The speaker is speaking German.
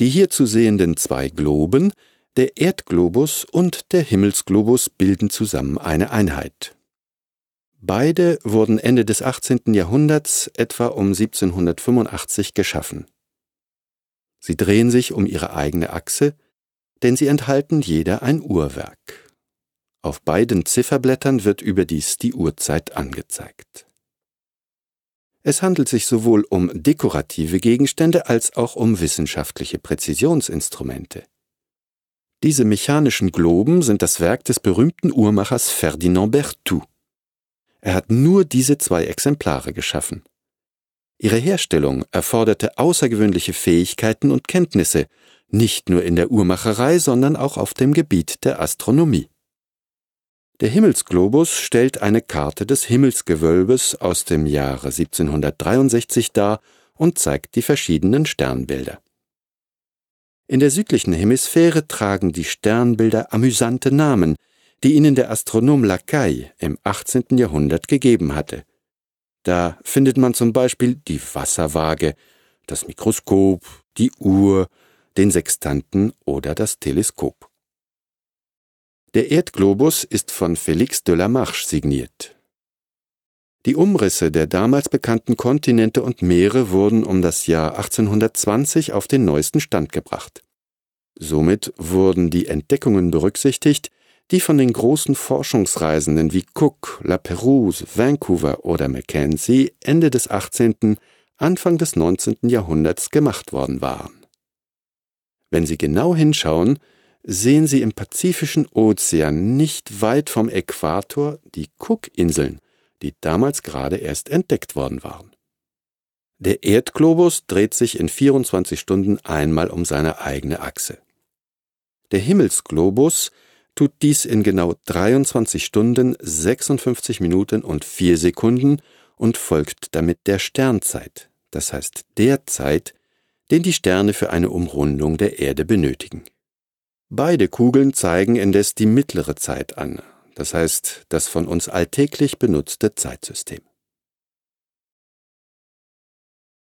Die hier zu sehenden zwei Globen, der Erdglobus und der Himmelsglobus, bilden zusammen eine Einheit. Beide wurden Ende des 18. Jahrhunderts, etwa um 1785, geschaffen. Sie drehen sich um ihre eigene Achse, denn sie enthalten jeder ein Uhrwerk. Auf beiden Zifferblättern wird überdies die Uhrzeit angezeigt. Es handelt sich sowohl um dekorative Gegenstände als auch um wissenschaftliche Präzisionsinstrumente. Diese mechanischen Globen sind das Werk des berühmten Uhrmachers Ferdinand Berthoud. Er hat nur diese zwei Exemplare geschaffen. Ihre Herstellung erforderte außergewöhnliche Fähigkeiten und Kenntnisse, nicht nur in der Uhrmacherei, sondern auch auf dem Gebiet der Astronomie. Der Himmelsglobus stellt eine Karte des Himmelsgewölbes aus dem Jahre 1763 dar und zeigt die verschiedenen Sternbilder. In der südlichen Hemisphäre tragen die Sternbilder amüsante Namen, die ihnen der Astronom Lacaille im 18. Jahrhundert gegeben hatte. Da findet man zum Beispiel die Wasserwaage, das Mikroskop, die Uhr, den Sextanten oder das Teleskop. Der Erdglobus ist von Félix de la Marche signiert. Die Umrisse der damals bekannten Kontinente und Meere wurden um das Jahr 1820 auf den neuesten Stand gebracht. Somit wurden die Entdeckungen berücksichtigt, die von den großen Forschungsreisenden wie Cook, La Perouse, Vancouver oder Mackenzie Ende des 18., Anfang des 19. Jahrhunderts gemacht worden waren. Wenn Sie genau hinschauen, sehen Sie im Pazifischen Ozean nicht weit vom Äquator die Cook-Inseln, die damals gerade erst entdeckt worden waren. Der Erdglobus dreht sich in 24 Stunden einmal um seine eigene Achse. Der Himmelsglobus tut dies in genau 23 Stunden, 56 Minuten und 4 Sekunden und folgt damit der Sternzeit, das heißt der Zeit, den die Sterne für eine Umrundung der Erde benötigen. Beide Kugeln zeigen indes die mittlere Zeit an, das heißt das von uns alltäglich benutzte Zeitsystem.